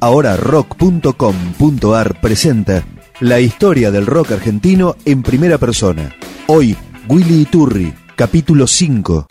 Ahora rock.com.ar presenta la historia del rock argentino en primera persona. Hoy, Willy Iturri, capítulo 5.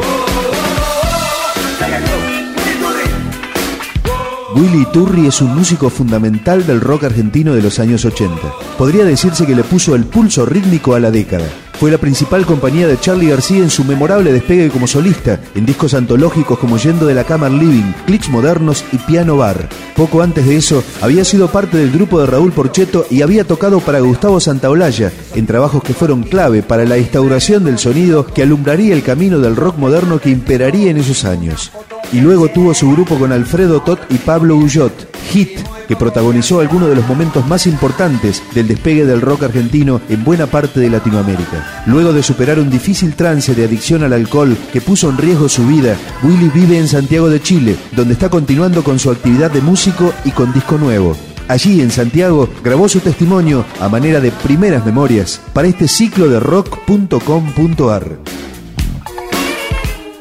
Willy Iturri es un músico fundamental del rock argentino de los años 80. Podría decirse que le puso el pulso rítmico a la década. Fue la principal compañía de Charlie García en su memorable despegue como solista, en discos antológicos como Yendo de la Cama Living, Clicks Modernos y Piano Bar. Poco antes de eso, había sido parte del grupo de Raúl Porcheto y había tocado para Gustavo Santaolalla, en trabajos que fueron clave para la instauración del sonido que alumbraría el camino del rock moderno que imperaría en esos años y luego tuvo su grupo con Alfredo Tot y Pablo Ullot, Hit, que protagonizó algunos de los momentos más importantes del despegue del rock argentino en buena parte de Latinoamérica. Luego de superar un difícil trance de adicción al alcohol que puso en riesgo su vida, Willy vive en Santiago de Chile, donde está continuando con su actividad de músico y con disco nuevo. Allí en Santiago grabó su testimonio a manera de primeras memorias para este ciclo de rock.com.ar.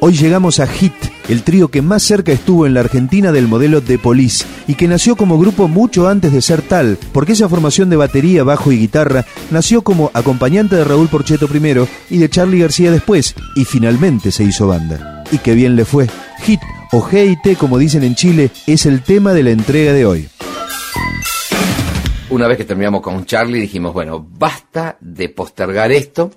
Hoy llegamos a Hit, el trío que más cerca estuvo en la Argentina del modelo The Police y que nació como grupo mucho antes de ser tal, porque esa formación de batería, bajo y guitarra nació como acompañante de Raúl Porcheto primero y de Charlie García después, y finalmente se hizo banda. Y qué bien le fue. Hit o GIT, como dicen en Chile, es el tema de la entrega de hoy. Una vez que terminamos con Charlie dijimos, bueno, basta de postergar esto,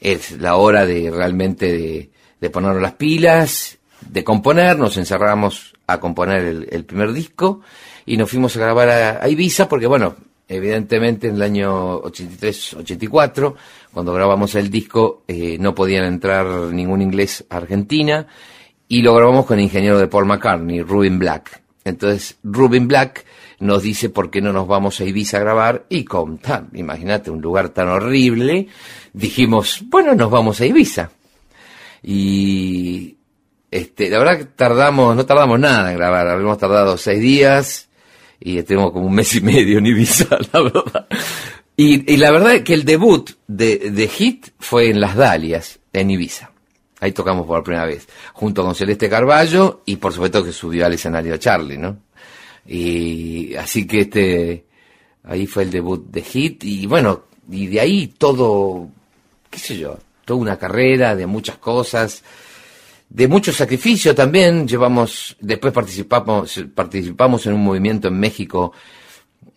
es la hora de realmente de, de ponernos las pilas de componer, nos encerramos a componer el, primer disco y nos fuimos a grabar a, Ibiza porque, bueno, evidentemente en el año 83-84, cuando grabamos el disco, eh, no podían entrar ningún inglés a Argentina y lo grabamos con el ingeniero de Paul McCartney, Rubin Black. Entonces, Rubin Black nos dice por qué no nos vamos a Ibiza a grabar y con imagínate, un lugar tan horrible, dijimos, bueno, nos vamos a Ibiza. Y este, la verdad que tardamos, no tardamos nada en grabar, habíamos tardado seis días y estuvimos como un mes y medio en Ibiza, la verdad. Y, la verdad es que el debut de, de Hit fue en Las Dalias, en Ibiza. Ahí tocamos por primera vez, junto con Celeste Carballo y por supuesto que subió al escenario Charlie, ¿no? Y así que este, ahí fue el debut de Hit y bueno, y de ahí todo, qué sé yo, toda una carrera de muchas cosas de mucho sacrificio también. Llevamos, después participamos, participamos en un movimiento en México,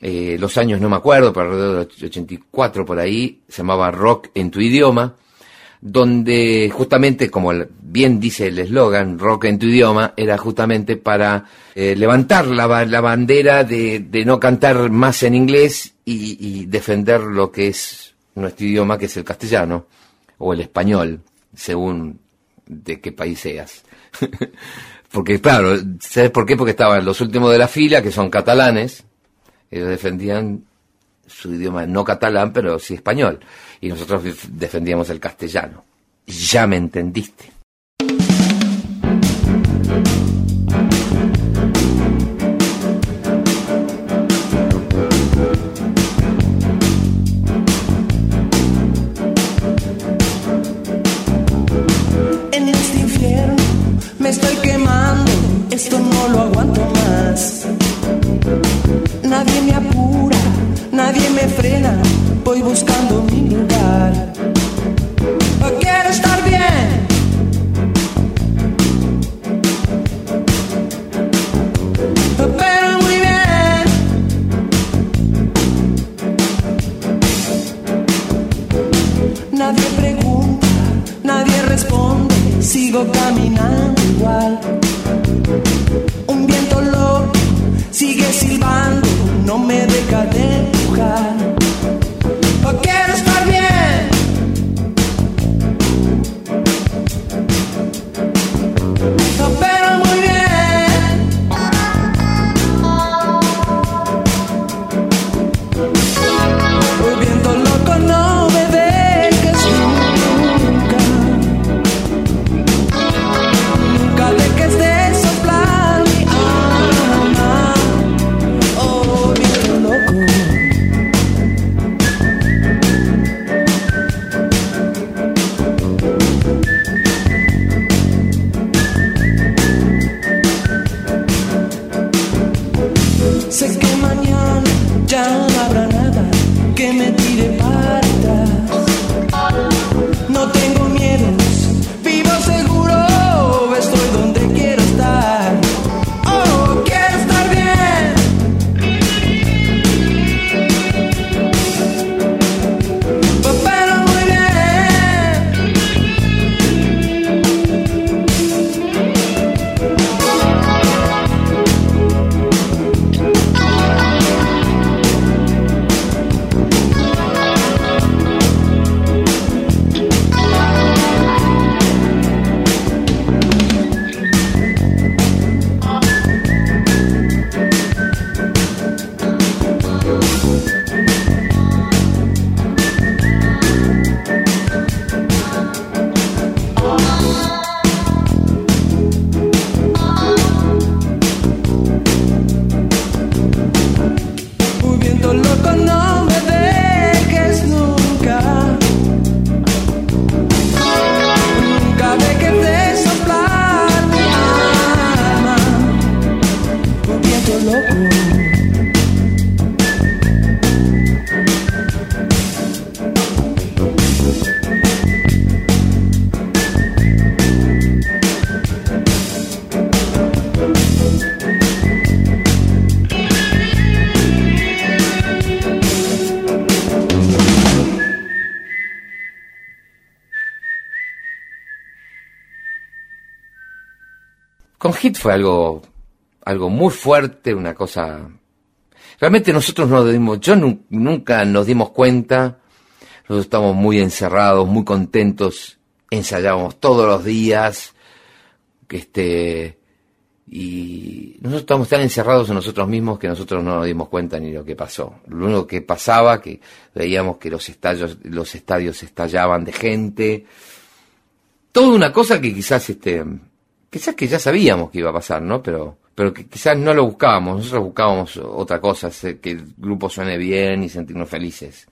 eh, los años no me acuerdo, pero alrededor de 84 por ahí, se llamaba Rock en tu idioma, donde justamente, como bien dice el eslogan, Rock en tu idioma, era justamente para eh, levantar la, la bandera de, de, no cantar más en inglés y, y defender lo que es nuestro idioma, que es el castellano o el español, según de qué país seas. Porque, claro, ¿sabes por qué? Porque estaban los últimos de la fila, que son catalanes, ellos defendían su idioma no catalán, pero sí español, y nosotros defendíamos el castellano. Ya me entendiste. Caminando igual. Un viento loco sigue silbando, no me deja de empujar. Quiero con Hit fue algo, algo muy fuerte, una cosa... Realmente nosotros no dimos, yo nunca nos dimos cuenta, nosotros estamos muy encerrados, muy contentos, ensayábamos todos los días, este, y nosotros estamos tan encerrados en nosotros mismos que nosotros no nos dimos cuenta ni lo que pasó. Lo único que pasaba, que veíamos que los estadios, los estadios estallaban de gente, toda una cosa que quizás este, quizás que ya sabíamos que iba a pasar, ¿no? Pero, pero que quizás no lo buscábamos, nosotros buscábamos otra cosa, que el grupo suene bien y sentirnos felices.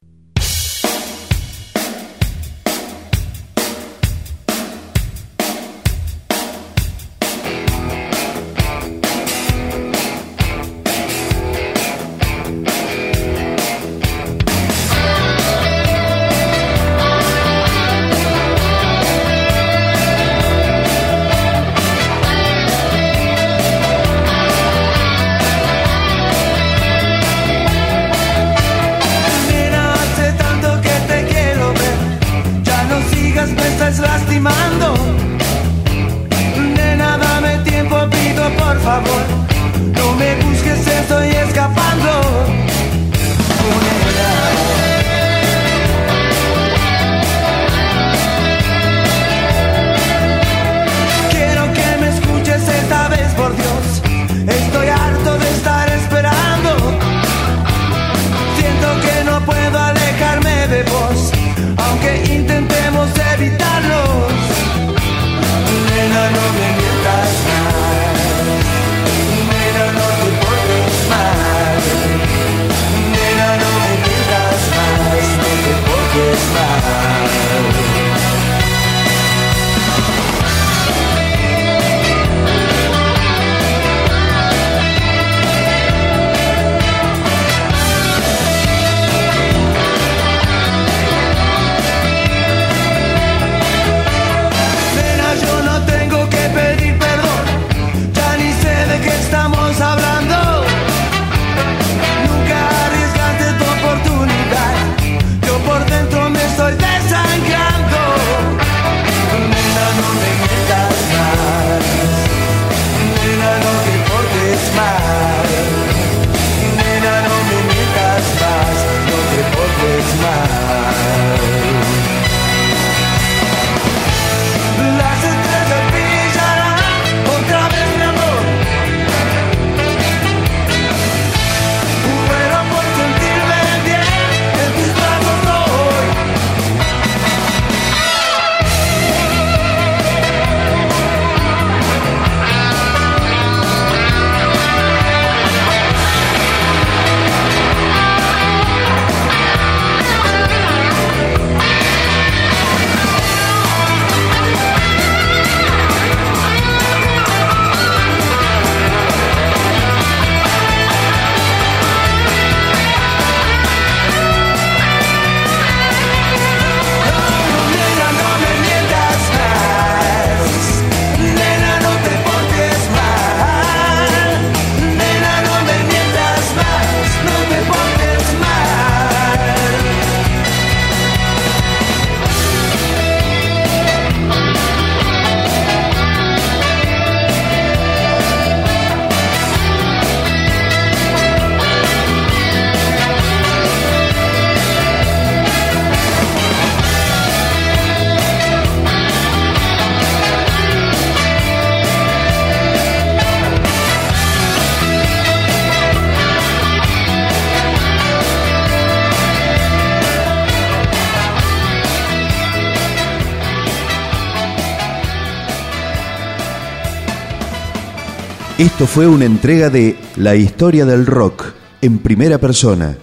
Esto fue una entrega de La historia del rock en primera persona,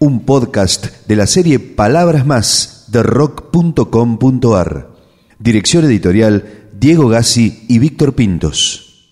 un podcast de la serie Palabras Más de rock.com.ar. Dirección editorial Diego Gassi y Víctor Pintos.